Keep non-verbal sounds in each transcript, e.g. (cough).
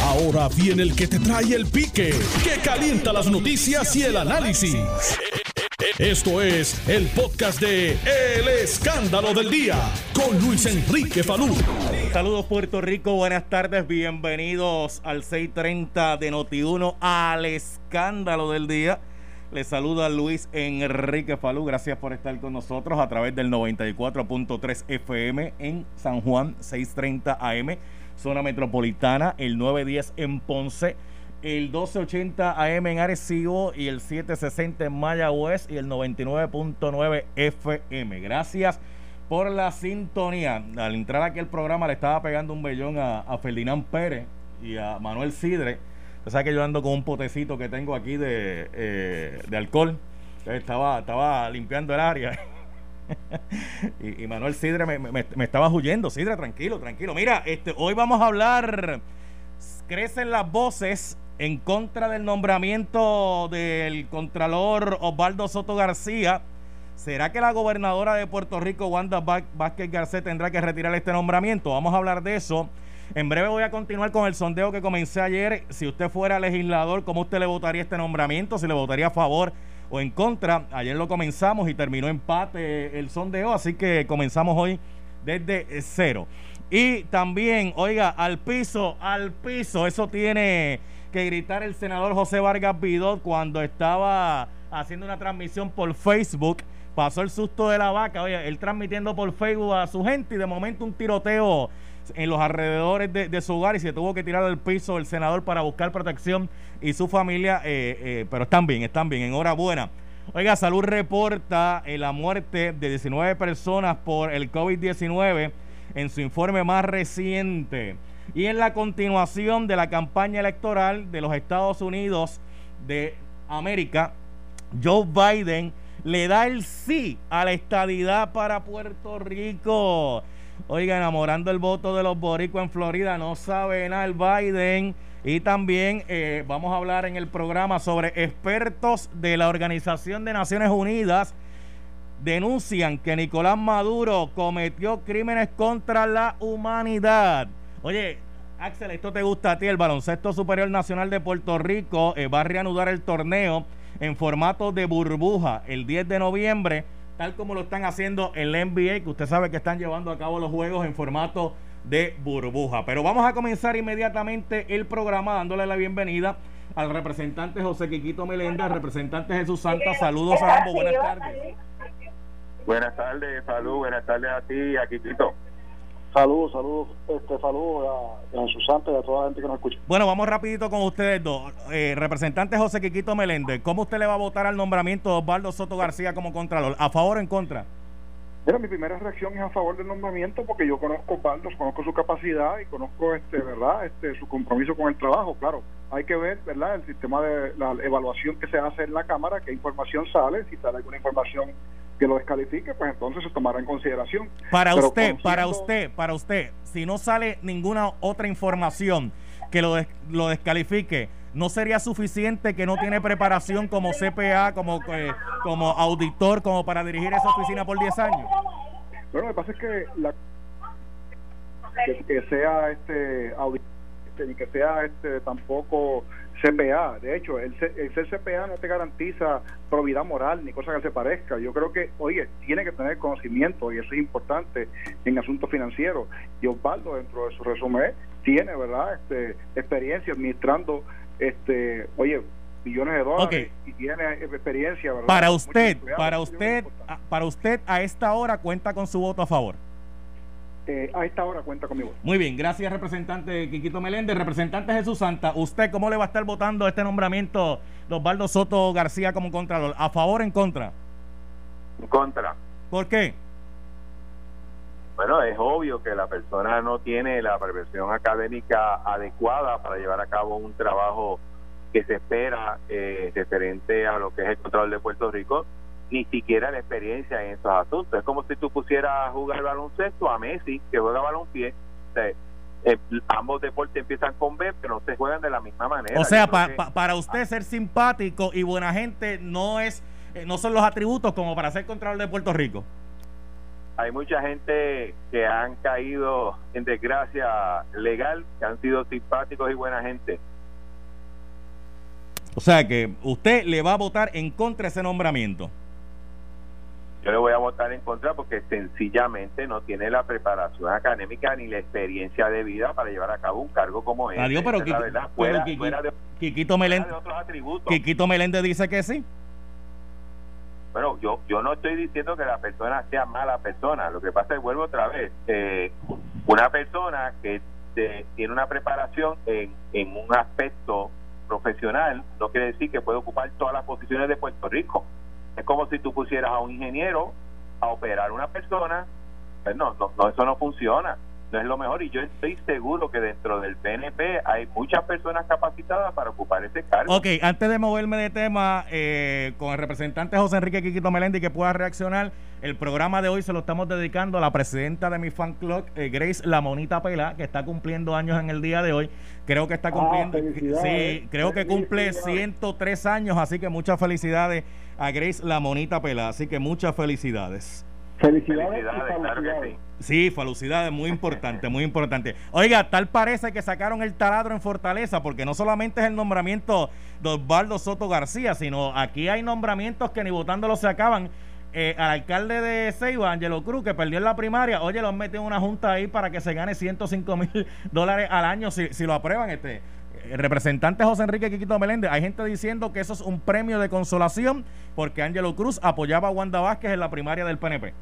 Ahora viene el que te trae el pique, que calienta las noticias y el análisis. Esto es el podcast de El Escándalo del Día con Luis Enrique Falú. Saludos Puerto Rico, buenas tardes, bienvenidos al 630 de Noti1 al Escándalo del Día. Les saluda Luis Enrique Falú, gracias por estar con nosotros a través del 94.3 FM en San Juan, 630 AM zona metropolitana, el 910 en Ponce, el 1280 AM en Arecibo y el 760 en Mayagüez y el 99.9 FM. Gracias por la sintonía. Al entrar aquí al programa le estaba pegando un bellón a, Ferdinand Pérez y a Manuel Sidre. Usted sabe que yo ando con un potecito que tengo aquí de, eh, de alcohol. Estaba, estaba limpiando el área (laughs) y, Manuel Sidre me, estaba huyendo. Sidre, tranquilo, tranquilo. Mira, este, hoy vamos a hablar. Crecen las voces en contra del nombramiento del Contralor Osvaldo Soto García. ¿Será que la gobernadora de Puerto Rico, Wanda Vázquez Garcés, tendrá que retirar este nombramiento? Vamos a hablar de eso. En breve voy a continuar con el sondeo que comencé ayer. Si usted fuera legislador, ¿cómo usted le votaría este nombramiento? Si le votaría a favor o en contra. Ayer lo comenzamos y terminó empate el sondeo, así que comenzamos hoy desde cero. Y también, oiga, al piso, al piso, eso tiene que gritar el senador José Vargas Vidot cuando estaba haciendo una transmisión por Facebook. Pasó el susto de la vaca, oye, él transmitiendo por Facebook a su gente y de momento un tiroteo en los alrededores de, su hogar y se tuvo que tirar al piso el senador para buscar protección y su familia, eh, eh, pero están bien, están bien, enhorabuena. Oiga, Salud reporta eh, la muerte de 19 personas por el COVID-19 en su informe más reciente. Y en la continuación de la campaña electoral de los Estados Unidos de América, Joe Biden le da el sí a la estadidad para Puerto Rico. Oiga, enamorando el voto de los boricos en Florida, no sabe nada el Biden. Y también eh, vamos a hablar en el programa sobre expertos de la Organización de Naciones Unidas denuncian que Nicolás Maduro cometió crímenes contra la humanidad. Oye, Axel, esto te gusta a ti. El Baloncesto Superior Nacional de Puerto Rico eh, va a reanudar el torneo en formato de burbuja el 10 de noviembre tal como lo están haciendo en la NBA, que usted sabe que están llevando a cabo los juegos en formato de burbuja. Pero vamos a comenzar inmediatamente el programa dándole la bienvenida al representante José Quiquito Melenda, al representante Jesús Santa. Saludos a ambos, buenas tardes. Buenas tardes, salud, buenas tardes a ti y a Quiquito. Saludos, saludos, este, saludos a, a Jesús y a toda la gente que nos escucha. Bueno, vamos rapidito con ustedes dos. Eh, representante José Quiquito Meléndez, ¿cómo usted le va a votar al nombramiento de Osvaldo Soto García como contralor? ¿A favor o en contra? Mira, mi primera reacción es a favor del nombramiento porque yo conozco a Osvaldo, conozco su capacidad y conozco, este, ¿verdad?, este, su compromiso con el trabajo. Claro, hay que ver, ¿verdad?, el sistema de la evaluación que se hace en la Cámara, qué información sale, si sale alguna información que lo descalifique, pues entonces se tomará en consideración. Para usted, para usted, para usted, si no sale ninguna otra información que lo, lo descalifique, ¿no sería suficiente que no tiene preparación como CPA, como, eh, como auditor, como para dirigir esa oficina por 10 años? Bueno, lo que pasa es que, la, que, sea este auditor, ni que sea este tampoco CPA. De hecho, el, el ser CPA no te garantiza probidad moral ni cosa que se parezca. Yo creo que, oye, tiene que tener conocimiento y eso es importante en asuntos financieros. Y Osvaldo, dentro de su resumen, tiene, ¿verdad?, este, experiencia administrando, este, oye, millones de dólares y tiene experiencia, ¿verdad? Para usted, para usted, para usted a esta hora cuenta con su voto a favor. Eh, a esta hora cuenta conmigo. Muy bien, gracias representante Quiquito Meléndez. Representante Jesús Santa, ¿usted cómo le va a estar votando este nombramiento de Osvaldo Soto García como contralor? ¿A favor o en contra? En contra. ¿Por qué? Bueno, es obvio que la persona no tiene la preparación académica adecuada para llevar a cabo un trabajo que se espera eh, referente a lo que es el control de Puerto Rico ni siquiera la experiencia en estos asuntos. Es como si tú pusieras a jugar baloncesto a Messi, que juega balonpié. Eh, ambos deportes empiezan con B, pero no se juegan de la misma manera. O sea, para usted ser simpático y buena gente no es eh, no son los atributos como para ser Contralor de Puerto Rico. hay mucha gente que han caído en desgracia legal, que han sido simpáticos y buena gente. O sea que usted le va a votar en contra de ese nombramiento. Yo le voy a votar en contra porque sencillamente no tiene la preparación académica ni la experiencia de vida para llevar a cabo un cargo como ese. Adiós, pero, verdad. Fuera- fuera de- Quiquito, fuera. Quiquito Meléndez dice que sí. Bueno, yo, yo no estoy diciendo que la persona sea mala persona. Lo que pasa es, vuelvo otra vez, eh, una persona que eh, tiene una preparación en, en un aspecto profesional no quiere decir que puede ocupar todas las posiciones de Puerto Rico. Es como si tú pusieras a un ingeniero a operar una persona. Pues no, no, no, eso no funciona. No es lo mejor. Y yo estoy seguro que dentro del PNP hay muchas personas capacitadas para ocupar ese cargo. Ok, antes de moverme de tema, eh, con el representante José Enrique Quiquito Meléndez que pueda reaccionar, el programa de hoy se lo estamos dedicando a la presidenta de mi fan club, eh, Grace La Monita Pela, que está cumpliendo años en el día de hoy. Creo que está cumpliendo, felicidades. sí, creo que cumple Felicidades. 103 años, así que muchas felicidades a Grace La Monita Pela, así que muchas felicidades. Felicidades, Felicidades, y claro que felicidades. sí. Sí, felicidades, muy importante, muy importante. Oiga, tal parece que sacaron el taladro en Fortaleza, porque no solamente es el nombramiento de Osvaldo Soto García, sino aquí hay nombramientos que ni votándolo se acaban. Eh, al alcalde de Ceiba, Angelo Cruz, que perdió en la primaria, oye, lo han metido en una junta ahí para que se gane 105 mil (laughs) dólares al año si, si lo aprueban. Este el representante José Enrique Quiquito Meléndez, hay gente diciendo que eso es un premio de consolación porque Angelo Cruz apoyaba a Wanda Vázquez en la primaria del PNP.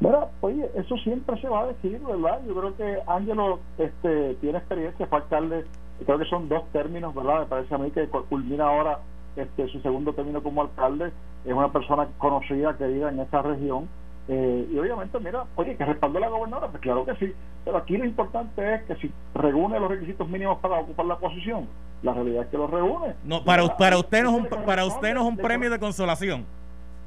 Mira, oye, eso siempre se va a decir, ¿verdad? Yo creo que Ángelo este, tiene experiencia, fue alcalde, creo que son dos términos, ¿verdad? Me parece a mí que culmina ahora este, su segundo término como alcalde, es una persona conocida, querida en esa región, eh, y obviamente, mira, oye, que respaldó a la gobernadora, pues claro que sí, pero aquí lo importante es que si reúne los requisitos mínimos para ocupar la posición, la realidad es que los reúne. No, para, para usted no es un, para usted no es un premio de consolación.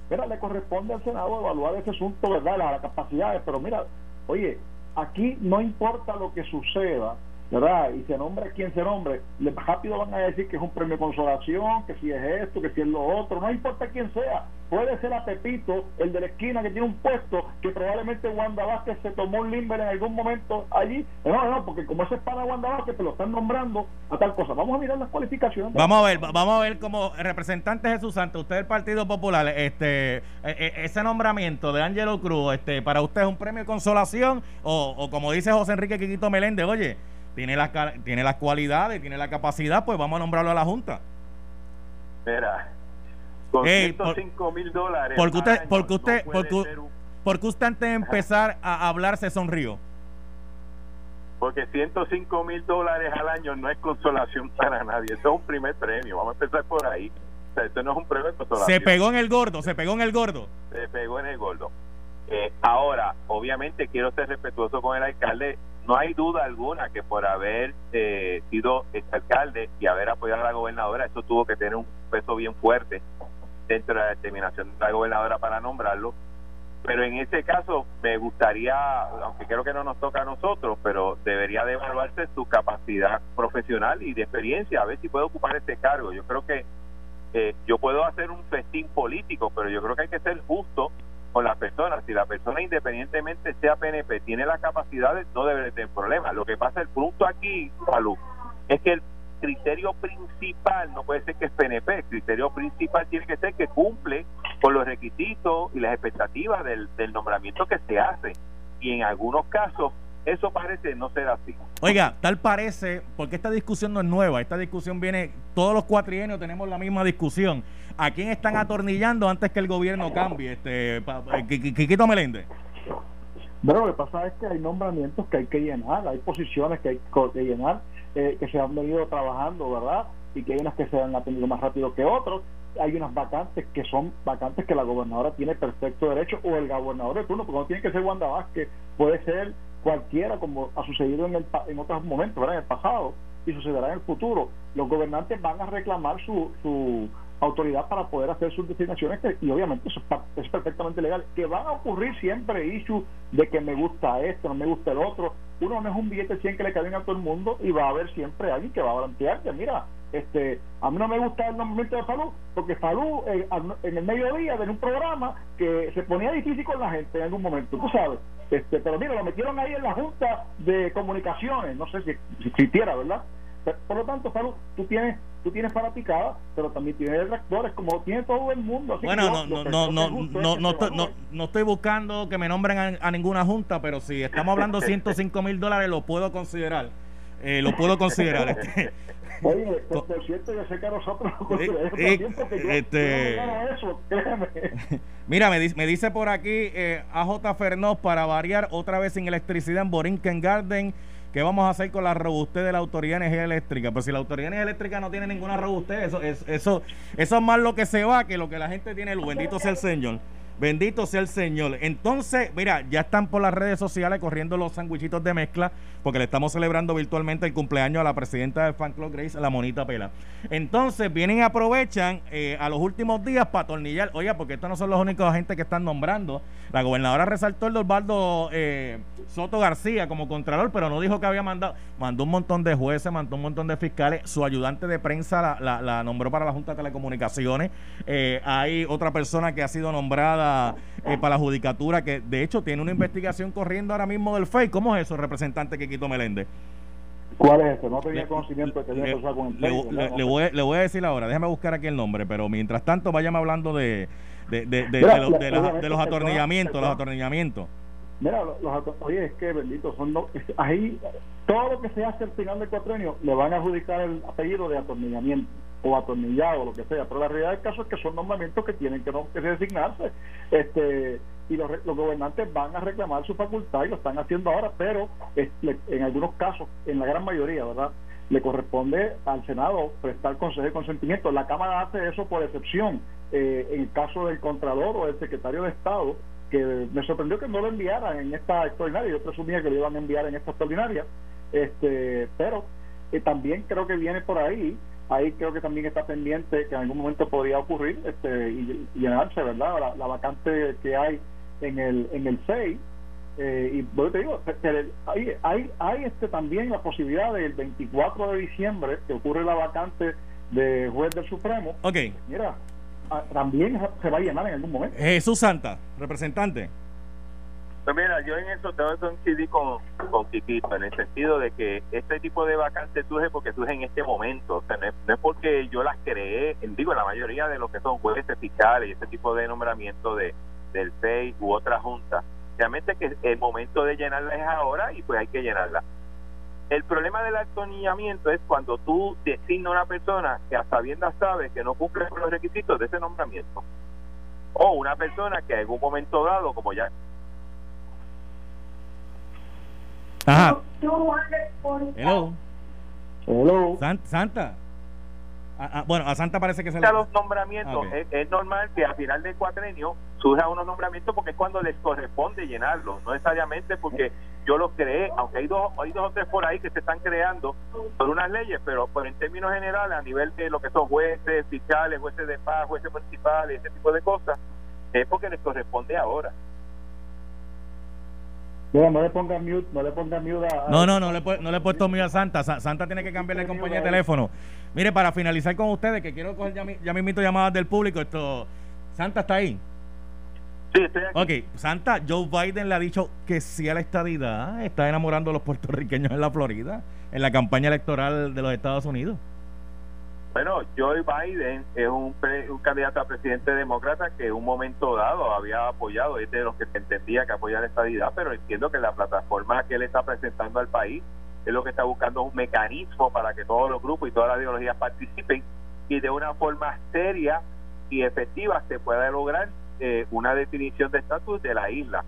Mira, le corresponde al Senado evaluar ese asunto, ¿verdad? Las, capacidades, pero mira, oye, aquí no importa lo que suceda, ¿verdad? Y se nombre quien se nombre, rápido van a decir que es un premio consolación, que si es esto, que si es lo otro, no importa quién sea. Puede ser a Pepito, el de la esquina que tiene un puesto, que probablemente Wanda Vázquez se tomó un limber en algún momento allí. No, no, porque como ese es para Wanda Vázquez, te lo están nombrando a tal cosa. Vamos a mirar las cualificaciones. Vamos a ver, va- vamos a ver como representante Jesús Santos, usted del Partido Popular, este, eh, eh, ese nombramiento de Ángelo Cruz, este, para usted es un premio de consolación o, o como dice José Enrique Quiquito Meléndez, oye, tiene las tiene las cualidades, tiene la capacidad, pues vamos a nombrarlo a la Junta. Mira, con Ey, por- 105 mil dólares. porque usted- año porque usted- no porque- un- Porque usted antes de empezar a hablar se sonrió. porque 105 mil dólares al año no es consolación para nadie. Eso es un primer premio. Vamos a empezar por ahí. O sea, esto no es un premio de consolación. Se pegó en el gordo, se pegó en el gordo. se pegó en el gordo. Eh, ahora, obviamente quiero ser respetuoso con el alcalde. No hay duda alguna que por haber eh, sido alcalde y haber apoyado a la gobernadora, eso tuvo que tener un peso bien fuerte dentro de la determinación de la gobernadora para nombrarlo. Pero en ese caso me gustaría, aunque creo que no nos toca a nosotros, pero debería de evaluarse su capacidad profesional y de experiencia, a ver si puede ocupar este cargo. Yo creo que eh, yo puedo hacer un festín político, pero yo creo que hay que ser justo con la persona. Si la persona independientemente sea PNP, tiene las capacidades, no debe de tener problemas. Lo que pasa, el punto aquí, Salud, es que el criterio principal no puede ser que es PNP, el criterio principal tiene que ser que cumple con los requisitos y las expectativas del nombramiento que se hace. Y en algunos casos eso parece no ser así. Oiga, tal parece, porque esta discusión no es nueva, esta discusión viene, todos los cuatrienios tenemos la misma discusión. ¿A quién están atornillando antes que el gobierno cambie? Este, pa- pa- Qui- Qui- Quiquito Meléndez. Pero lo que pasa es que hay nombramientos que hay que llenar, hay posiciones que hay que llenar, eh, que se han venido trabajando, ¿verdad? Y que hay unas que se han atendido más rápido que otros. Hay unas vacantes que son vacantes que la gobernadora tiene perfecto derecho, o el gobernador de turno, porque no tiene que ser Wanda Vázquez, puede ser cualquiera, como ha sucedido en, el, en otros momentos, ¿verdad? En el pasado, y sucederá en el futuro. Los gobernantes van a reclamar su, su autoridad para poder hacer sus designaciones y obviamente eso es, perfectamente legal que van a ocurrir siempre issues de que me gusta esto, no me gusta el otro uno no es un billete 100 que le caen a todo el mundo y va a haber siempre alguien que va a plantear que mira, este, a mí no me gusta el nombramiento de Falú, porque Falú eh, en el mediodía de un programa que se ponía difícil con la gente en algún momento, tú sabes. Este, pero mira, lo metieron ahí en la Junta de Comunicaciones, no sé si, si existiera, ¿verdad? Por lo tanto, Falú, tú tienes tú tienes fanaticada, pero también tienes detractores, como tiene todo el mundo. bueno, no, no, no, no, no, estoy, no, estoy buscando que me nombren a, ninguna junta, pero si estamos hablando (laughs) 105 mil dólares, lo puedo considerar. Eh, lo puedo considerar. Este. (laughs) Oye, por, cierto, yo sé que a nosotros eh, este, eso, (laughs) Mira, me, me dice por aquí eh, AJ Fernós para variar otra vez sin electricidad en Borinquen Garden ¿Qué vamos a hacer con la robustez de la Autoridad de Energía Eléctrica? Pues si la Autoridad Energía Eléctrica no tiene ninguna robustez, eso, es, eso, eso es más lo que se va que lo que la gente tiene. Bendito sea el Señor. Bendito sea el Señor. Entonces, mira, ya están por las redes sociales corriendo los sandwichitos de mezcla, porque le estamos celebrando virtualmente el cumpleaños a la presidenta del Fan Club Grace, la monita pela. Entonces, vienen y aprovechan eh, a los últimos días para atornillar. Oiga, porque estos no son los únicos agentes que están nombrando. La gobernadora resaltó el de Osvaldo eh, Soto García como contralor, pero no dijo que había mandado. Mandó un montón de jueces, mandó un montón de fiscales. Su ayudante de prensa la, nombró para la Junta de Telecomunicaciones. Eh, hay otra persona que ha sido nombrada eh, para la judicatura, que de hecho tiene una investigación corriendo ahora mismo del FEI. ¿Cómo es eso, representante Quito Meléndez? ¿Cuál es eso? No tenía conocimiento de que tenía con el le, le, voy, le, voy, a decir ahora, déjame buscar aquí el nombre, pero mientras tanto váyame hablando de, de, de, de, de los, atornillamientos, los atornillamientos. Mira, los, oye, es que bendito, son ahí todo lo que se hace al final del cuatrenio le van a adjudicar el apellido de atornillamiento o atornillado, o lo que sea, pero la realidad del caso es que son nombramientos que tienen que, no, que designarse este y los, los, gobernantes van a reclamar su facultad y lo están haciendo ahora, pero en algunos casos, en la gran mayoría, ¿verdad? Le corresponde al Senado prestar consejo de consentimiento. La Cámara hace eso por excepción. Eh, en el caso del Contralor o del Secretario de Estado, que me sorprendió que no lo enviaran en esta extraordinaria, yo presumía que lo iban a enviar en esta extraordinaria, este, pero eh, también creo que viene por ahí ahí creo que también está pendiente que en algún momento podría ocurrir este y, llenarse verdad la, vacante que hay en el en el 6 eh, y bueno, te digo hay, hay hay este también la posibilidad del 24 de diciembre que ocurre la vacante de juez del Supremo. Ok. Mira también se va a llenar en algún momento. Jesús Santa representante pues mira, yo en eso tengo que coincidir con, con Kikito, en el sentido de que este tipo de vacantes surge porque surge en este momento. O sea, no es, porque yo las creé, digo, la mayoría de lo que son jueces fiscales y este tipo de nombramiento de, del FEI u otra junta. Realmente que el momento de llenarla es ahora y pues hay que llenarla. El problema del atornillamiento es cuando tú designas a una persona que a sabiendas sabes que no cumple con los requisitos de ese nombramiento. O una persona que en algún momento dado, como ya Ajá. Hello. Hello. Santa. Bueno, a Santa parece que se le... los nombramientos, ah, es, normal que a final del cuatrenio surja unos nombramientos porque es cuando les corresponde llenarlos, no necesariamente porque yo los creé, aunque hay dos, hay dos o tres por ahí que se están creando por unas leyes, pero, pero en términos generales, a nivel de lo que son jueces, fiscales, jueces de paz, jueces municipales, ese tipo de cosas, es porque les corresponde ahora. No, no le ponga mute, no le ponga mute a... No, no, no le, no le he puesto mute a Santa. Santa tiene que cambiarle de compañía de teléfono. Mire, para finalizar con ustedes, que quiero coger ya, ya invito llamadas del público, esto... Santa está ahí. Sí, estoy aquí. Ok, Santa, Joe Biden le ha dicho que sí a la estadidad, está enamorando a los puertorriqueños en la Florida, en la campaña electoral de los Estados Unidos. Bueno, Joe Biden es un, un, candidato a presidente demócrata que en un momento dado había apoyado, es de los que se entendía que apoya la estabilidad, pero entiendo que la plataforma que él está presentando al país es lo que está buscando un mecanismo para que todos los grupos y todas las ideologías participen y de una forma seria y efectiva se pueda lograr eh, una definición de estatus de la isla.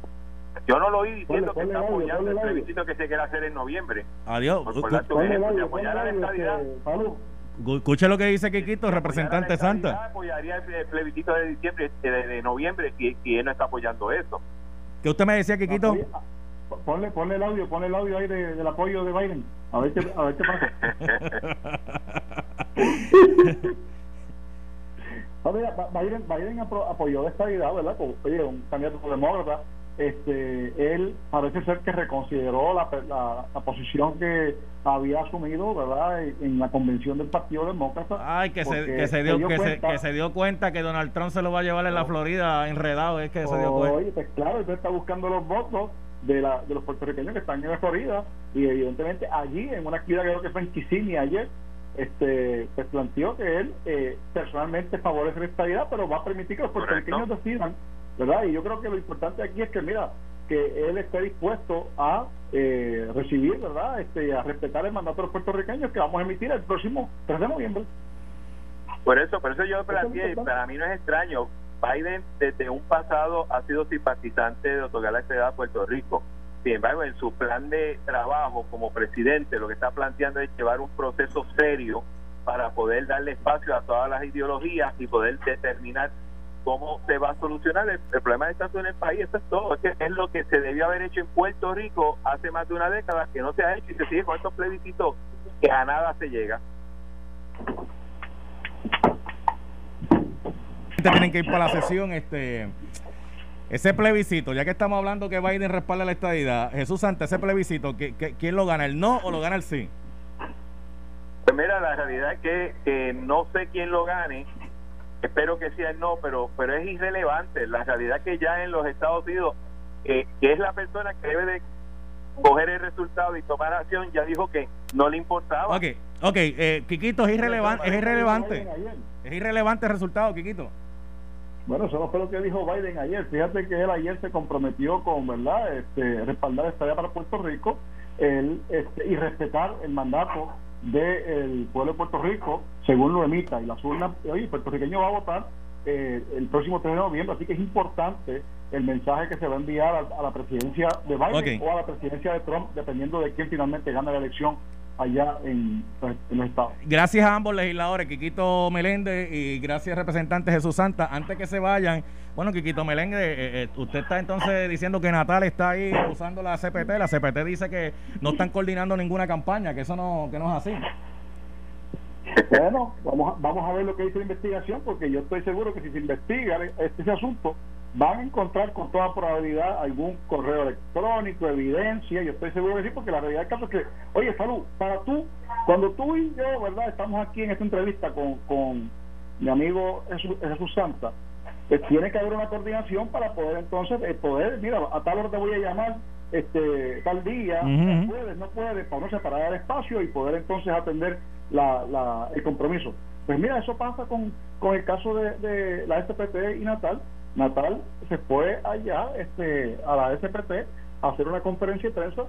Yo no lo oí diciendo que está apoyando el plebiscito que se quiere hacer en noviembre. Adiós. Por, apoyar a la estabilidad. Escuche lo que dice Kikito, representante Santa. Apoyaría el plebiscito de diciembre, de, noviembre, si, él no está apoyando eso. ¿Qué usted me decía, Kikito? Ponle, ponle el audio, ponle el audio ahí del apoyo de Biden. A ver qué, a ver qué pasa. (laughs) (laughs) Biden, Biden apoyó esta idea, ¿verdad? Oye, un candidato demócrata este, él parece ser que reconsideró la, la, posición que había asumido, ¿verdad?, en la convención del Partido Demócrata. Ay, que se, que se, dio, que, cuenta, se, que se dio cuenta que Donald Trump se lo va a llevar en la Florida enredado, es que se dio cuenta. Oye, pues claro, él está buscando los votos de, la, de los puertorriqueños que están en la Florida y evidentemente allí, en una actividad que creo que fue en Kissimmee ayer, este, pues planteó que él eh, personalmente favorece la estabilidad, pero va a permitir que los puertorriqueños decidan ¿verdad? Y yo creo que lo importante aquí es que, mira, que él esté dispuesto a eh, recibir, ¿verdad? Este, a respetar el mandato de los puertorriqueños que vamos a emitir el próximo 3 de noviembre. Por eso, por eso yo planteé, para mí no es extraño, Biden desde un pasado ha sido simpatizante de otorgar la estabilidad a Puerto Rico. Sin embargo, en su plan de trabajo como presidente, lo que está planteando es llevar un proceso serio para poder darle espacio a todas las ideologías y poder determinar cómo se va a solucionar el, problema de estatus en el país. Eso es todo. Es, que es lo que se debió haber hecho en Puerto Rico hace más de una década, que no se ha hecho y se sigue con estos plebiscitos que a nada se llega. Tienen que ir para la sesión. este ese plebiscito, ya que estamos hablando que Biden respalda la estadidad, Jesús Santa, ese plebiscito, quién lo gana? ¿El no o lo gana el sí? Pues mira, la realidad es que, que no sé quién lo gane, espero que sea no, pero pero es irrelevante. La realidad que ya en los Estados Unidos, eh, que es la persona que debe de coger el resultado y tomar acción, ya dijo que no le importaba. Ok, ok, eh, Quiquito, es irrelevante, es irrelevante. Es irrelevante el resultado, Quiquito. Bueno, eso fue lo que dijo Biden ayer. Fíjate que él ayer se comprometió con, ¿verdad?, este, respaldar esta idea para Puerto Rico el, este, y respetar el mandato del pueblo de Puerto Rico, según lo emita. Y la urnas, oye, el puertorriqueño va a votar eh, el próximo 3 de noviembre, así que es importante el mensaje que se va a enviar a, la presidencia de Biden o a la presidencia de Trump, dependiendo de quién finalmente gane la elección allá en, pues, en los estados. Gracias a ambos legisladores, Quiquito Meléndez y gracias representante Jesús Santa. Antes que se vayan, bueno, Quiquito Meléndez, eh, eh, usted está entonces diciendo que Natal está ahí usando la CPT. La CPT dice que no están coordinando ninguna campaña, que eso no, que no es así. Bueno, vamos a, vamos a ver lo que dice la investigación, porque yo estoy seguro que si se investiga este, ese asunto, van a encontrar con toda probabilidad algún correo electrónico, evidencia, yo estoy seguro que sí, porque la realidad del caso es que, oye, Salud, para tú, cuando tú y yo, ¿verdad? Estamos aquí en esta entrevista con, con mi amigo Jesús, Jesús Santa, pues tiene que haber una coordinación para poder entonces, eh, poder, mira, a tal hora te voy a llamar, este tal día, no puedes, no puedes, para no separar el espacio y poder entonces atender la, la, el compromiso. Pues mira, eso pasa con, con el caso de, de la SPT y Natal, Natal se fue allá este, a la SPT a hacer una conferencia de prensa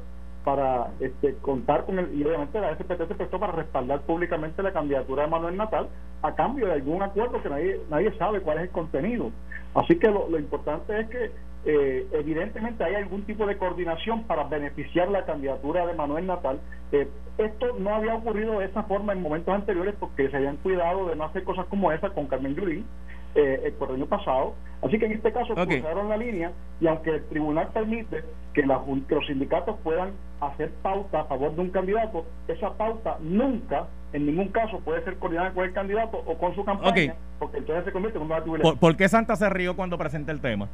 para este, contar con el, y obviamente la SPT se prestó para respaldar públicamente la candidatura de Manuel Natal a cambio de algún acuerdo que nadie, nadie sabe cuál es el contenido. Así que lo, importante es que eh, evidentemente hay algún tipo de coordinación para beneficiar la candidatura de Manuel Natal. Eh, esto no había ocurrido de esa forma en momentos anteriores porque se habían cuidado de no hacer cosas como esa con Carmen Yulín eh, el año pasado. Así que en este caso okay. cruzaron la línea y aunque el tribunal permite que, los sindicatos puedan hacer pauta a favor de un candidato, esa pauta nunca, en ningún caso, puede ser coordinada con el candidato o con su campaña, porque entonces se convierte en un ¿Por, ¿Por qué Santa se rió cuando presenté el tema?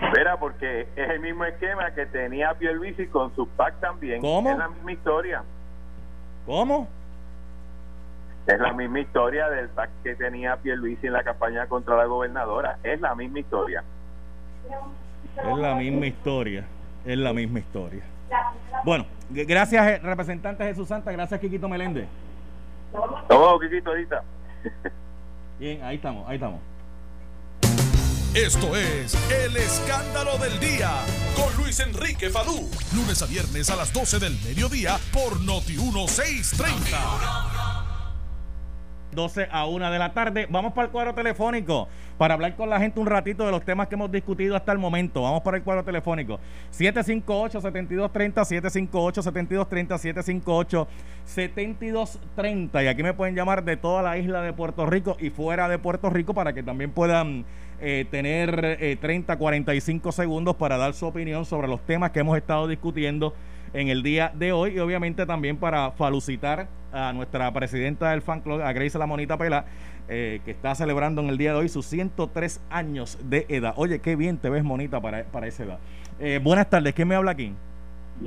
Espera, porque es el mismo esquema que tenía Pierluisi con su PAC también. ¿Cómo? Es la misma historia. ¿Cómo? Es la misma historia del PAC que tenía Pierluisi en la campaña contra la gobernadora. Es la misma historia. Es la misma historia. Es la misma historia. Bueno, gracias eh, representante Jesús Santa, gracias Quiquito Meléndez. Todo, Quiquito, ahorita. Bien, ahí estamos, ahí estamos. Esto es El Escándalo del Día con Luis Enrique Falú. Lunes a viernes a las 12 del mediodía por Noti 1630. 12 a 1 de la tarde. Vamos para el cuadro telefónico para hablar con la gente un ratito de los temas que hemos discutido hasta el momento. Vamos para el cuadro telefónico. 758-7230, 758-7230, 758-7230. Y aquí me pueden llamar de toda la isla de Puerto Rico y fuera de Puerto Rico para que también puedan eh, tener eh, 30, 45 segundos para dar su opinión sobre los temas que hemos estado discutiendo en el día de hoy y obviamente también para falucitar a nuestra presidenta del fan club, a Grace La Monita Pela, eh, que está celebrando en el día de hoy sus 103 años de edad. Oye, qué bien te ves, Monita, para, para esa edad. Eh, buenas tardes, ¿quién me habla aquí?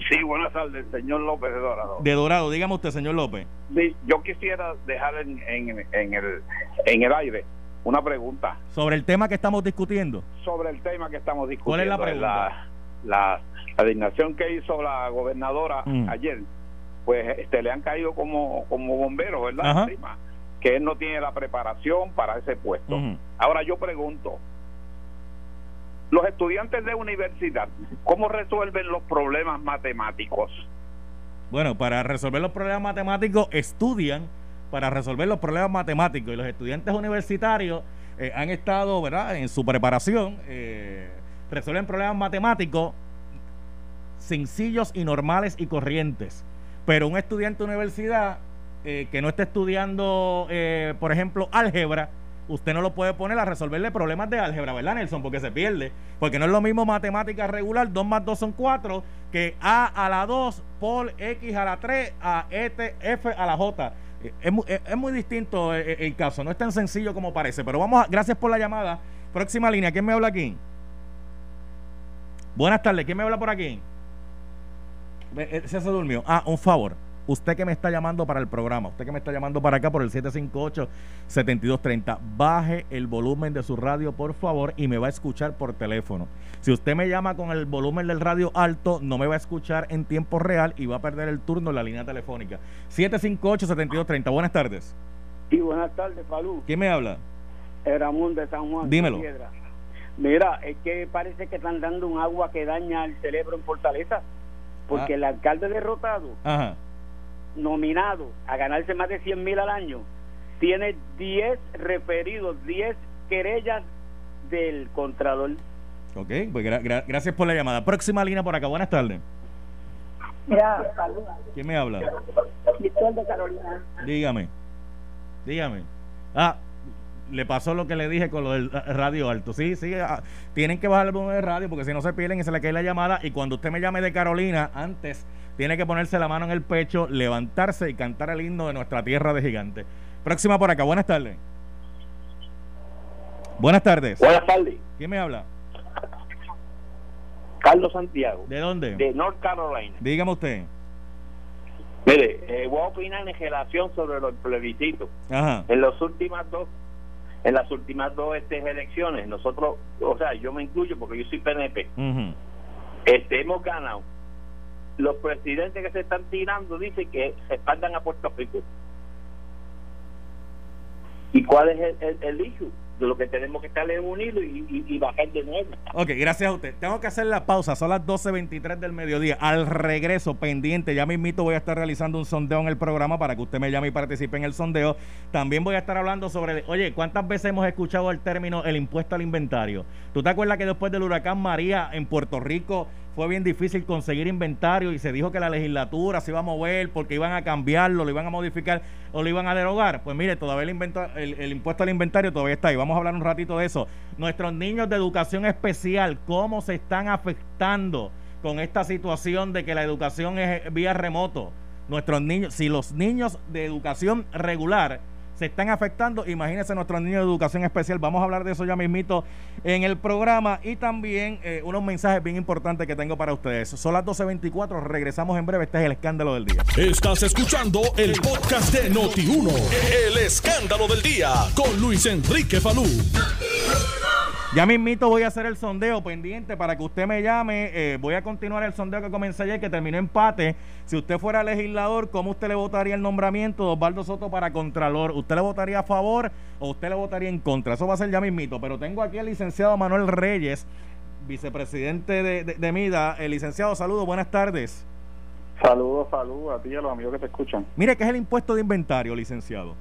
Sí, buenas tardes, señor López de Dorado. De Dorado, dígame usted, señor López. Yo quisiera dejar en, en, en, el, en el aire una pregunta. Sobre el tema que estamos discutiendo. Sobre el tema que estamos discutiendo. ¿Cuál es la pregunta? La, asignación que hizo la gobernadora mm. ayer, pues este le han caído como, como bomberos, ¿verdad? Encima, que él no tiene la preparación para ese puesto. Ahora yo pregunto, los estudiantes de universidad, ¿cómo resuelven los problemas matemáticos? Bueno, para resolver los problemas matemáticos estudian para resolver los problemas matemáticos y los estudiantes universitarios eh, han estado, ¿verdad?, en su preparación, eh, resuelven problemas matemáticos sencillos y normales y corrientes. Pero un estudiante de universidad eh, que no esté estudiando, por ejemplo, álgebra, usted no lo puede poner a resolverle problemas de álgebra, ¿verdad, Nelson? Porque se pierde. Porque no es lo mismo matemática regular, 2 más 2 son 4, que A a la 2 por X a la 3, a E, F a la J. Es es muy distinto el, caso, no es tan sencillo como parece. Pero vamos a, gracias por la llamada. Próxima línea, ¿quién me habla aquí? Buenas tardes, ¿quién me habla por aquí? Eh, se durmió. Ah, un favor usted que me está llamando para el programa, usted que me está llamando para acá por el 758-7230, baje el volumen de su radio, por favor, y me va a escuchar por teléfono. Si usted me llama con el volumen del radio alto, no me va a escuchar en tiempo real y va a perder el turno en la línea telefónica. 758-7230, buenas tardes. Sí, buenas tardes, Falú. ¿Quién me habla? Ramón de San Juan. Dímelo. Mira, es que parece que están dando un agua que daña el cerebro en Fortaleza, porque ah. el alcalde derrotado Ajá nominado a ganarse más de 100 mil al año, tiene 10 referidos, 10 querellas del Contralor. Ok, pues gracias por la llamada. Próxima línea por acá, buenas tardes. Mira, saluda. ¿Quién me habla? Víctor de Carolina. Dígame, dígame. Ah, le pasó lo que le dije con lo del radio alto. Sí, sí, ah, tienen que bajar el volumen de radio porque si no se pierden y se le cae la llamada. Y cuando usted me llame de Carolina, antes tiene que ponerse la mano en el pecho, levantarse y cantar el himno de nuestra tierra de gigantes. Próxima por acá, buenas tardes. Buenas tardes. Buenas tardes. ¿Quién me habla? Carlos Santiago. ¿De dónde? De North Carolina. Dígame usted. Mire, eh, voy a opinar en relación sobre los plebiscitos. Ajá. En las últimas dos en las últimas dos este, elecciones, nosotros, o sea, yo me incluyo porque yo soy PNP, este, hemos ganado los presidentes que se están tirando dicen que se espaldan a Puerto Rico. ¿Y cuál es el, el, issue? De lo que tenemos que estar unidos y, y, bajar de nuevo. Ok, gracias a usted. Tengo que hacer la pausa, son las 12.23 del mediodía. Al regreso, pendiente, ya mismito voy a estar realizando un sondeo en el programa para que usted me llame y participe en el sondeo. También voy a estar hablando sobre, oye, ¿cuántas veces hemos escuchado el término el impuesto al inventario? ¿Tú te acuerdas que después del huracán María en Puerto Rico fue bien difícil conseguir inventario y se dijo que la legislatura se iba a mover porque iban a cambiarlo, lo iban a modificar o lo iban a derogar. Pues mire, todavía el, impuesto al inventario todavía está ahí. Vamos a hablar un ratito de eso. Nuestros niños de educación especial, ¿cómo se están afectando con esta situación de que la educación es vía remoto? Nuestros niños, si los niños de educación regular se están afectando. Imagínense nuestros niños de educación especial. Vamos a hablar de eso ya mismito en el programa y también eh, unos mensajes bien importantes que tengo para ustedes. Son las 12.24, regresamos en breve. Este es el escándalo del día. Estás escuchando el podcast de Noti1. El escándalo del día con Luis Enrique Falú. Ya mismito voy a hacer el sondeo pendiente para que usted me llame. Eh, voy a continuar el sondeo que comencé ayer, que terminó empate. Si usted fuera legislador, ¿cómo usted le votaría el nombramiento de Osvaldo Soto para Contralor? ¿Usted le votaría a favor o usted le votaría en contra? Eso va a ser ya mismito. Pero tengo aquí al licenciado Manuel Reyes, vicepresidente de, de, MIDA. El licenciado, saludos, buenas tardes. Saludos, saludos a ti y a los amigos que te escuchan. Mire, ¿qué es el impuesto de inventario, licenciado?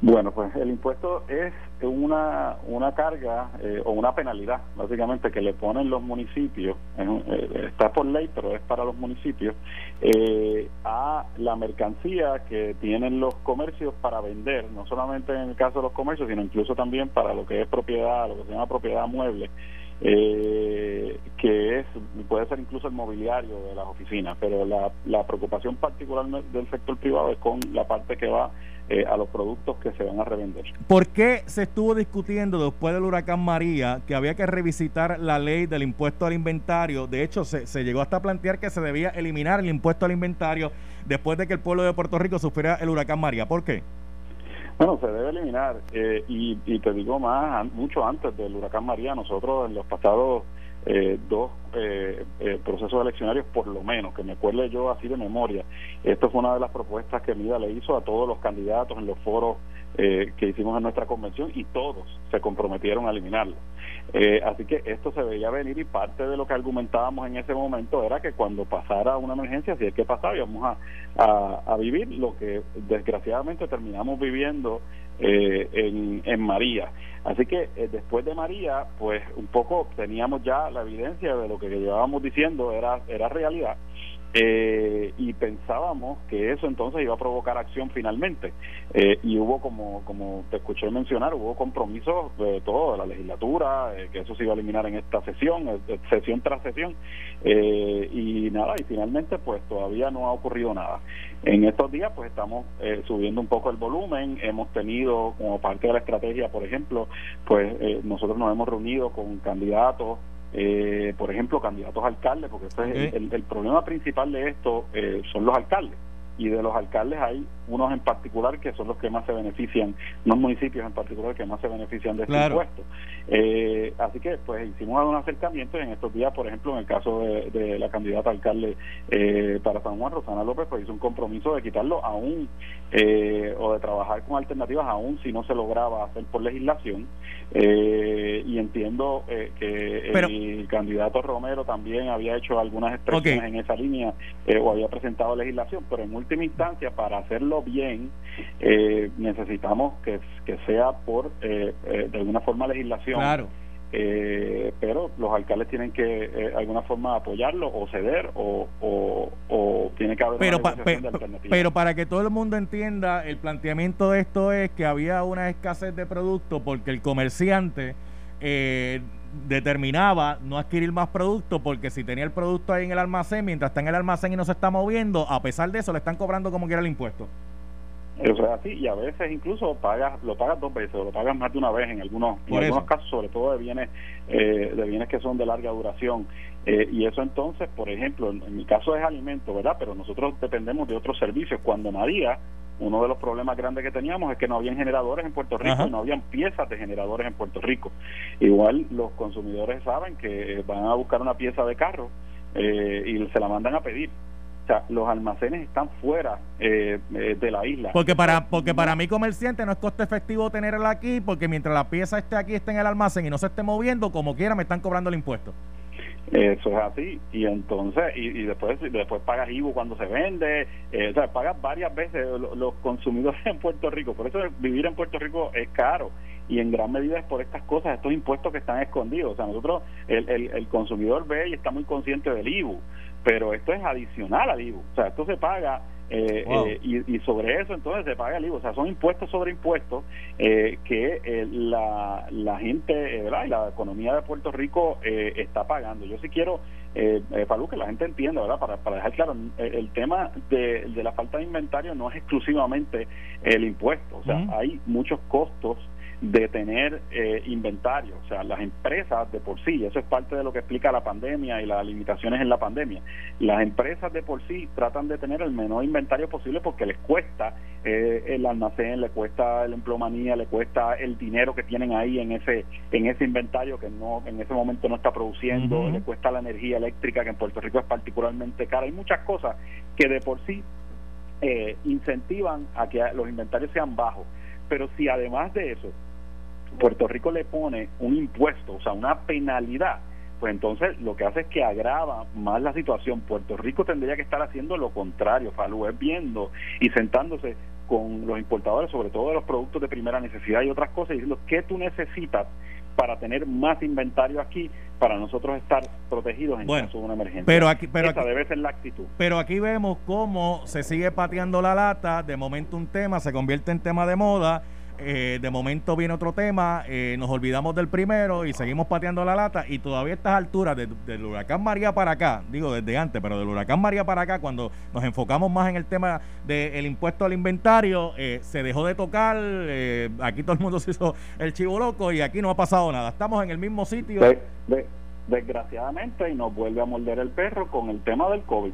Bueno, pues el impuesto es una, una carga eh, o una penalidad, básicamente, que le ponen los municipios, eh, está por ley, pero es para los municipios, eh, a la mercancía que tienen los comercios para vender, no solamente en el caso de los comercios, sino incluso también para lo que es propiedad, lo que se llama propiedad mueble. eh, que es puede ser incluso el mobiliario de las oficinas, pero la, la preocupación particular del sector privado es con la parte que va eh, a los productos que se van a revender. ¿Por qué se estuvo discutiendo después del huracán María que había que revisitar la ley del impuesto al inventario? De hecho, se, se llegó hasta a plantear que se debía eliminar el impuesto al inventario después de que el pueblo de Puerto Rico sufriera el huracán María. ¿Por qué? Bueno, se debe eliminar eh, y, y, te digo más, mucho antes del huracán María, nosotros en los pasados eh, dos eh, eh, procesos eleccionarios por lo menos, que me acuerde yo así de memoria. Esto fue una de las propuestas que MIDA le hizo a todos los candidatos en los foros eh, que hicimos en nuestra convención y todos se comprometieron a eliminarlo. Eh, así que esto se veía venir y parte de lo que argumentábamos en ese momento era que cuando pasara una emergencia, si es que pasaba, íbamos a, a, vivir lo que desgraciadamente terminamos viviendo eh, en, en María. Así que eh, después de María, pues un poco teníamos ya la evidencia de lo que llevábamos diciendo era, era realidad eh, y pensábamos que eso entonces iba a provocar acción finalmente. Eh, y hubo como como te escuché mencionar hubo compromisos de todo de la legislatura eh, que eso se iba a eliminar en esta sesión eh, sesión tras sesión. Y nada y finalmente pues todavía no ha ocurrido nada. En estos días pues estamos subiendo un poco el volumen. Hemos tenido como parte de la estrategia por ejemplo pues nosotros nos hemos reunido con candidatos eh, por ejemplo, candidatos a alcaldes, porque el, el, problema principal de esto eh, son los alcaldes y de los alcaldes hay unos en particular que son los que más se benefician, unos municipios en particular que más se benefician de este impuesto. Eh, así que pues hicimos algún acercamiento en estos días, por ejemplo, en el caso de, la candidata alcalde eh, para San Juan, Rosana López, pues hizo un compromiso de quitarlo aún eh, o de trabajar con alternativas aún si no se lograba hacer por legislación. y entiendo que el candidato Romero también había hecho algunas expresiones en esa línea o había presentado legislación, pero en última instancia para hacerlo bien eh, necesitamos que, que, sea por eh, eh, de alguna forma legislación. Claro. Pero los alcaldes tienen que de alguna forma apoyarlo o ceder o, o, tiene que haber pero, pero para que todo el mundo entienda el planteamiento de esto es que había una escasez de producto porque el comerciante determinaba no adquirir más producto porque si tenía el producto ahí en el almacén, mientras está en el almacén y no se está moviendo, a pesar de eso le están cobrando como quiera el impuesto. Eso es así, y a veces incluso pagas, lo pagas dos veces, o lo pagas más de una vez en algunos, en algunos casos, sobre todo de bienes, eh, de bienes que son de larga duración. Eh, y eso entonces, por ejemplo, en, mi caso es alimento, ¿verdad? Pero nosotros dependemos de otros servicios. Cuando María, uno de los problemas grandes que teníamos es que no habían generadores en Puerto Rico, no habían piezas de generadores en Puerto Rico. Igual los consumidores saben que van a buscar una pieza de carro eh, y se la mandan a pedir o sea, los almacenes están fuera eh, eh, de la isla. Porque para porque para mí comerciante no es costo efectivo tenerla aquí, porque mientras la pieza esté aquí, esté en el almacén y no se esté moviendo, como quiera me están cobrando el impuesto. Eso es así. Y entonces, y, después después pagas IVU cuando se vende, eh, o sea, pagas varias veces los, consumidores (laughs) en Puerto Rico. Por eso vivir en Puerto Rico es caro y en gran medida es por estas cosas, estos impuestos que están escondidos. O sea, nosotros, el, el, el consumidor ve y está muy consciente del IVU, pero esto es adicional al IVU. O sea, esto se paga eh, eh, y, sobre eso entonces se paga el IVU. O sea, son impuestos sobre impuestos eh, que la, la gente ¿verdad? y la economía de Puerto Rico está pagando. Yo sí quiero, eh, Palú, que la gente entienda, ¿verdad? Para, para dejar claro, el, tema de, de, la falta de inventario no es exclusivamente el impuesto. O sea, hay muchos costos de tener eh, inventario, o sea, las empresas de por sí, eso es parte de lo que explica la pandemia y las limitaciones en la pandemia, las empresas de por sí tratan de tener el menor inventario posible porque les cuesta eh, el almacén, le cuesta la emplomanía, le cuesta el dinero que tienen ahí en ese en ese inventario que no en ese momento no está produciendo, le cuesta la energía eléctrica que en Puerto Rico es particularmente cara, hay muchas cosas que de por sí eh, incentivan a que los inventarios sean bajos, pero si además de eso Puerto Rico le pone un impuesto, o sea, una penalidad, pues entonces lo que hace es que agrava más la situación. Puerto Rico tendría que estar haciendo lo contrario, Falú, es viendo y sentándose con los importadores, sobre todo de los productos de primera necesidad y otras cosas, y diciendo qué tú necesitas para tener más inventario aquí para nosotros estar protegidos en caso de una emergencia. Pero aquí, pero Esa debe ser la actitud. Pero aquí vemos cómo se sigue pateando la lata, de momento un tema se convierte en tema de moda eh, de momento viene otro tema, eh, nos olvidamos del primero y seguimos pateando la lata y todavía a estas alturas, del huracán María para acá, digo desde antes, pero del huracán María para acá, cuando nos enfocamos más en el tema del impuesto al inventario, eh, se dejó de tocar, aquí todo el mundo (laughs) se hizo el chivo loco y aquí no ha pasado nada, estamos en el mismo sitio. desgraciadamente y nos vuelve a morder el perro con el tema del COVID.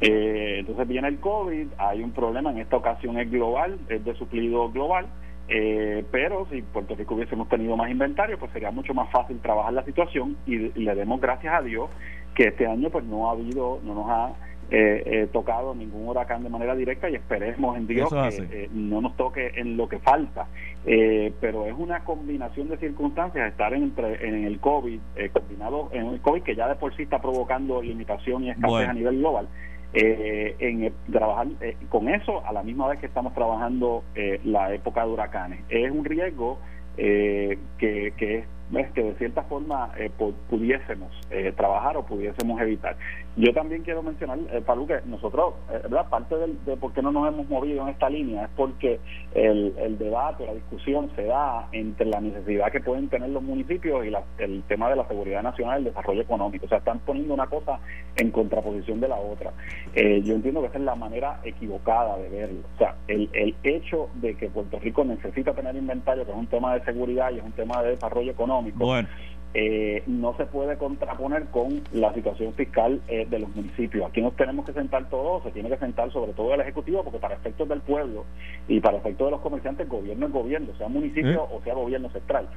entonces viene el COVID, hay un problema, en esta ocasión es global, es de suplido global, eh, pero si Puerto Rico hubiésemos tenido más inventario, pues sería mucho más fácil trabajar la situación y, le demos gracias a Dios que este año pues no ha habido, no nos ha eh, eh, tocado ningún huracán de manera directa y esperemos en Dios que no nos toque en lo que falta. pero es una combinación de circunstancias estar en, en el COVID, combinado en el COVID que ya de por sí está provocando limitación y escasez a nivel global eh, en trabajar eh, con eso a la misma vez que estamos trabajando eh, la época de huracanes. Es un riesgo eh, que, que es que de cierta forma eh, pudiésemos eh, trabajar o pudiésemos evitar. Yo también quiero mencionar, eh, Palu, que nosotros, eh, ¿verdad? parte de por qué no nos hemos movido en esta línea es porque el, el debate, la discusión se da entre la necesidad que pueden tener los municipios y el tema de la seguridad nacional el desarrollo económico. O sea, están poniendo una cosa en contraposición de la otra. yo entiendo que esa es la manera equivocada de verlo. O sea, el, el hecho de que Puerto Rico necesita tener inventario, que es un tema de seguridad y es un tema de desarrollo económico, bueno. Eh, no se puede contraponer con la situación fiscal eh, de los municipios. Aquí nos tenemos que sentar todos, se tiene que sentar sobre todo el Ejecutivo, porque para efectos del pueblo y para efectos de los comerciantes, gobierno es gobierno, sea municipio ¿Eh? o sea gobierno central.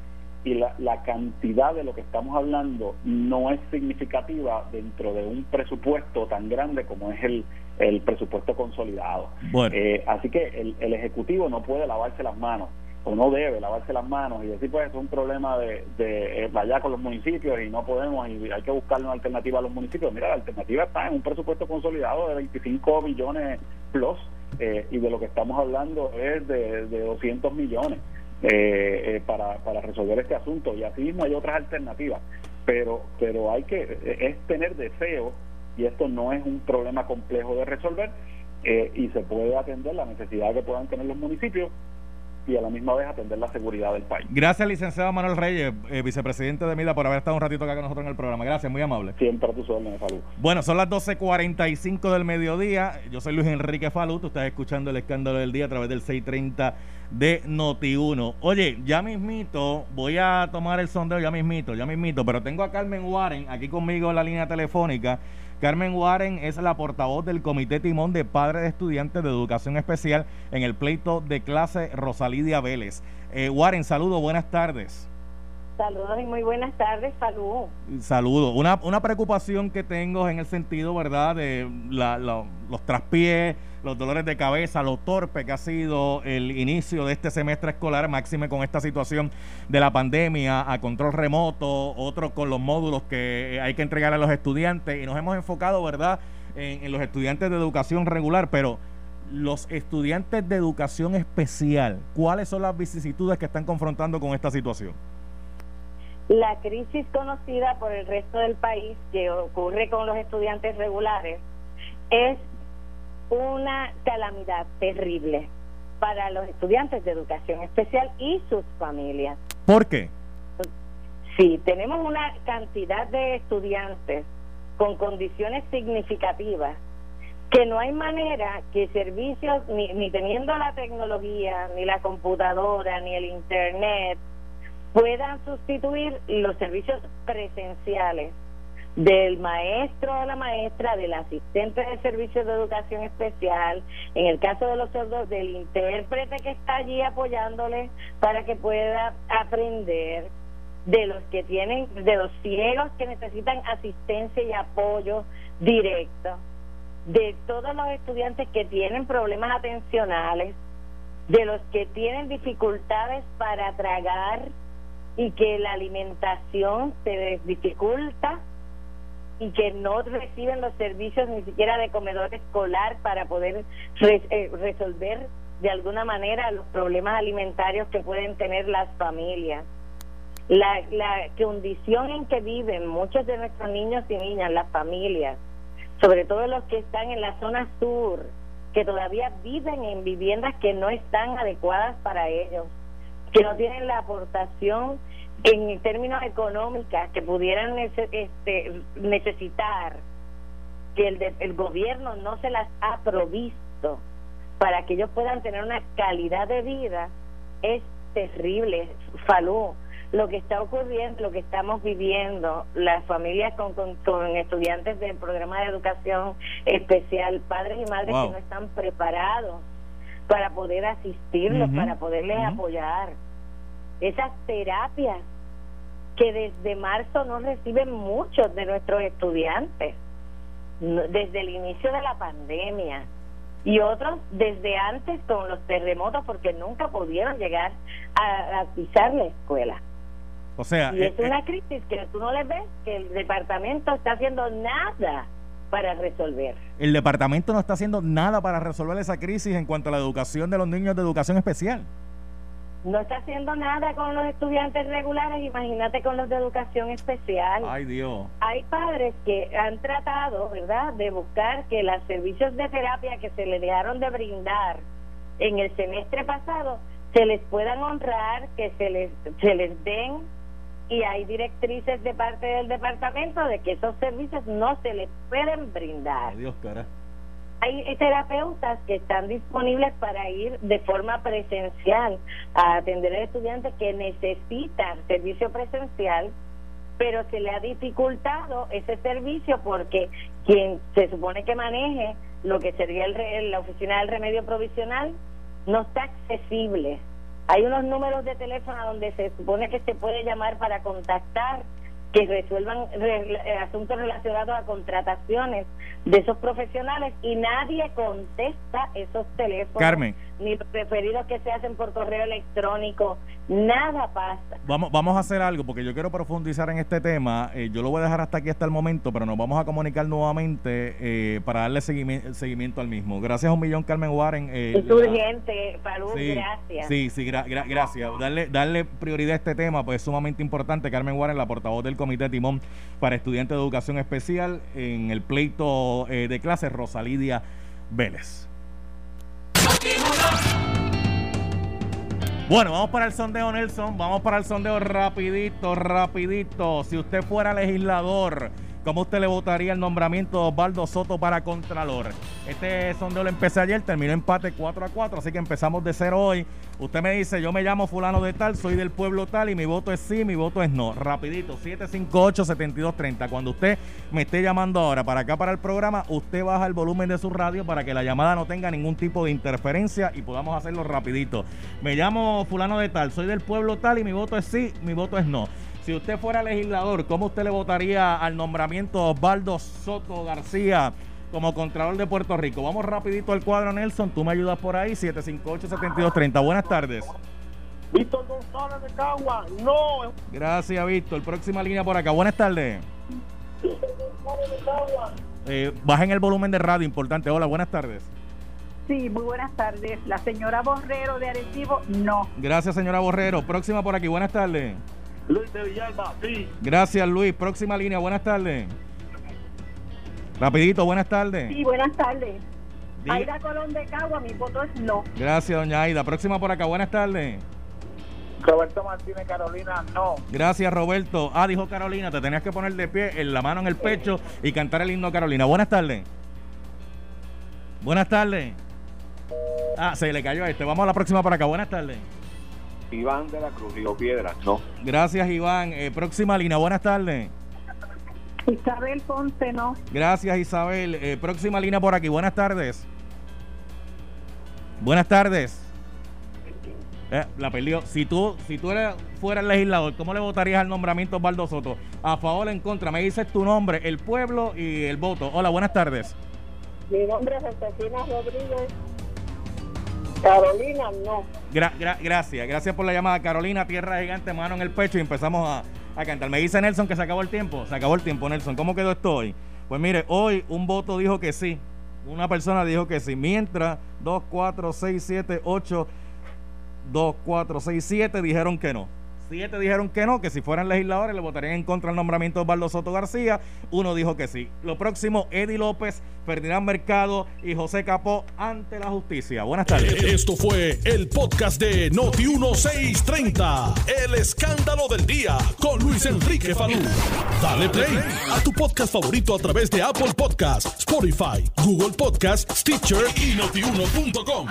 Y la, la, cantidad de lo que estamos hablando no es significativa dentro de un presupuesto tan grande como es el, el presupuesto consolidado. así que el, el Ejecutivo no puede lavarse las manos o no debe lavarse las manos y decir pues es un problema de, de eh, allá con los municipios y no podemos y hay que buscar una alternativa a los municipios. Mira, la alternativa está en un presupuesto consolidado de 25 billones plus eh, y de lo que estamos hablando es de, de 200 millones eh, para, para resolver este asunto y así mismo hay otras alternativas, pero, pero hay que, es tener deseo y esto no es un problema complejo de resolver y se puede atender la necesidad que puedan tener los municipios y a la misma vez atender la seguridad del país. Gracias, licenciado Manuel Reyes, eh, vicepresidente de MIDA, por haber estado un ratito acá con nosotros en el programa. Gracias, muy amable. Siempre a tus órdenes, salud. Bueno, son las 12.45 del mediodía. Yo soy Luis Enrique Falú. Tú estás escuchando el escándalo del día a través del 630 de Noti1. Oye, ya mismito, voy a tomar el sondeo, ya mismito, ya mismito, pero tengo a Carmen Warren aquí conmigo en la línea telefónica. Carmen Warren es la portavoz del Comité Timón de Padres de Estudiantes de Educación Especial en el pleito de clase Rosalidia Vélez. Eh, Warren, saludo, buenas tardes. Saludos y muy buenas tardes, saludos. Saludos. Una, una preocupación que tengo en el sentido, ¿verdad?, de los traspiés, los dolores de cabeza, lo torpe que ha sido el inicio de este semestre escolar, máxime con esta situación de la pandemia, a control remoto, otro con los módulos que hay que entregar a los estudiantes, y nos hemos enfocado, ¿verdad?, en los estudiantes de educación regular, pero los estudiantes de educación especial, ¿cuáles son las vicisitudes que están confrontando con esta situación? La crisis conocida por el resto del país que ocurre con los estudiantes regulares es una calamidad terrible para los estudiantes de educación especial y sus familias. ¿Por qué? Sí, tenemos una cantidad de estudiantes con condiciones significativas que no hay manera que servicios, ni, ni teniendo la tecnología, ni la computadora, ni el Internet, puedan sustituir los servicios presenciales del maestro o la maestra, del asistente de servicios de educación especial, en el caso de los sordos, del intérprete que está allí apoyándole para que pueda aprender, de los que tienen, de los ciegos que necesitan asistencia y apoyo directo, de todos los estudiantes que tienen problemas atencionales, de los que tienen dificultades para tragar, y que la alimentación se dificulta y que no reciben los servicios ni siquiera de comedor escolar para poder eh, resolver de alguna manera los problemas alimentarios que pueden tener las familias. La, la condición en que viven muchos de nuestros niños y niñas, las familias, sobre todo los que están en la zona sur, que todavía viven en viviendas que no están adecuadas para ellos, que no tienen la aportación en términos económicos que pudieran este, necesitar, que el, el gobierno no se las ha provisto para que ellos puedan tener una calidad de vida, es terrible. Falú, lo que está ocurriendo, lo que estamos viviendo, las familias con, con, estudiantes del programa de educación especial, padres y madres que no están preparados para poder asistirlos, para poderles apoyar. Esas terapias que desde marzo no reciben muchos de nuestros estudiantes, desde el inicio de la pandemia y otros desde antes con los terremotos porque nunca pudieron llegar a, pisar la escuela. O sea, y es eh, una eh, crisis que tú no le ves que el departamento está haciendo nada para resolver. El departamento no está haciendo nada para resolver esa crisis en cuanto a la educación de los niños de educación especial no está haciendo nada con los estudiantes regulares, imagínate con los de educación especial. Ay Dios. Hay padres que han tratado, ¿verdad?, de buscar que los servicios de terapia que se le dejaron de brindar en el semestre pasado se les puedan honrar, que se les, se les den y hay directrices de parte del departamento de que esos servicios no se les pueden brindar. Ay Dios, cara hay terapeutas que están disponibles para ir de forma presencial a atender a estudiantes que necesitan servicio presencial, pero se le ha dificultado ese servicio porque quien se supone que maneje lo que sería el, la oficina del remedio provisional no está accesible. Hay unos números de teléfono donde se supone que se puede llamar para contactar que resuelvan eh, asuntos relacionados a contrataciones de esos profesionales y nadie contesta esos teléfonos. Carmen. Ni los referidos que se hacen por correo electrónico, nada pasa. Vamos, vamos a hacer algo porque yo quiero profundizar en este tema. Eh, yo lo voy a dejar hasta aquí hasta el momento, pero nos vamos a comunicar nuevamente eh, para darle seguimiento, seguimiento al mismo. Gracias a un millón, Carmen Warren. es urgente, Palú, gracias. Sí, sí, gracias. Darle, darle prioridad a este tema, pues es sumamente importante. Carmen Warren, la portavoz del Comité Timón para Estudiantes de Educación Especial en el pleito eh, de clases Rosalidia Vélez. Bueno, vamos para el sondeo, Nelson. Vamos para el sondeo rapidito, rapidito. Si usted fuera legislador ¿Cómo usted le votaría el nombramiento de Osvaldo Soto para Contralor? Este sondeo lo empecé ayer, terminó empate 4 a 4, así que empezamos de cero hoy. Usted me dice, yo me llamo fulano de tal, soy del pueblo tal y mi voto es sí, mi voto es no. Rapidito, 758-7230. Cuando usted me esté llamando ahora para acá para el programa, usted baja el volumen de su radio para que la llamada no tenga ningún tipo de interferencia y podamos hacerlo rapidito. Me llamo fulano de tal, soy del pueblo tal y mi voto es sí, mi voto es no. Si usted fuera legislador, ¿cómo usted le votaría al nombramiento de Osvaldo Soto García como Contralor de Puerto Rico? Vamos rapidito al cuadro, Nelson. Tú me ayudas por ahí, 758-7230. Buenas tardes. Víctor González de Cagua, no. Gracias, Víctor. Próxima línea por acá. Buenas tardes. Eh, bajen el volumen de radio, importante. Hola, buenas tardes. Sí, muy buenas tardes. La señora Borrero de Arecibo, no. Gracias, señora Borrero. Próxima por aquí. Buenas tardes. Luis de Villalba, sí. Gracias, Luis. Próxima línea, buenas tardes. Rapidito, buenas tardes. Sí, buenas tardes. Aida Colón de Cagua, mi voto es no. Gracias, doña Aida. Próxima por acá, buenas tardes. Roberto Martínez, Carolina, no. Gracias, Roberto. Ah, dijo Carolina, te tenías que poner de pie, en la mano en el pecho y cantar el himno Carolina. Buenas tardes. Buenas tardes. Ah, se le cayó a este. Vamos a la próxima por acá. Buenas tardes. Iván de la Cruz, Río Piedras, no. Gracias, Iván. Eh, próxima línea, buenas tardes. Isabel Ponce, no. Gracias, Isabel. Eh, próxima línea por aquí, buenas tardes. Buenas tardes. Eh, la perdió. Si tú, si tú eres, fueras legislador, ¿cómo le votarías al nombramiento Osvaldo Soto? ¿A favor o en contra? Me dices tu nombre, el pueblo y el voto. Hola, buenas tardes. Mi nombre es Josefina Rodríguez Carolina, no. gracias, gracias por la llamada. Carolina, tierra gigante, mano en el pecho y empezamos a, cantar. Me dice Nelson que se acabó el tiempo. Se acabó el tiempo, Nelson. ¿Cómo quedó esto hoy? Pues mire, hoy un voto dijo que sí. Una persona dijo que sí. Mientras 2, 4, 6, 7, 8, 2, 4, 6, 7 dijeron que no. Siete dijeron que no, que si fueran legisladores le votarían en contra del nombramiento de Osvaldo Soto García. Uno dijo que sí. Lo próximo, Eddie López, Ferdinand Mercado y José Capó ante la justicia. Buenas tardes. Esto fue el podcast de Noti1630. El escándalo del día con Luis Enrique Falú. Dale play a tu podcast favorito a través de Apple Podcasts, Spotify, Google Podcasts, Stitcher y notiuno.com.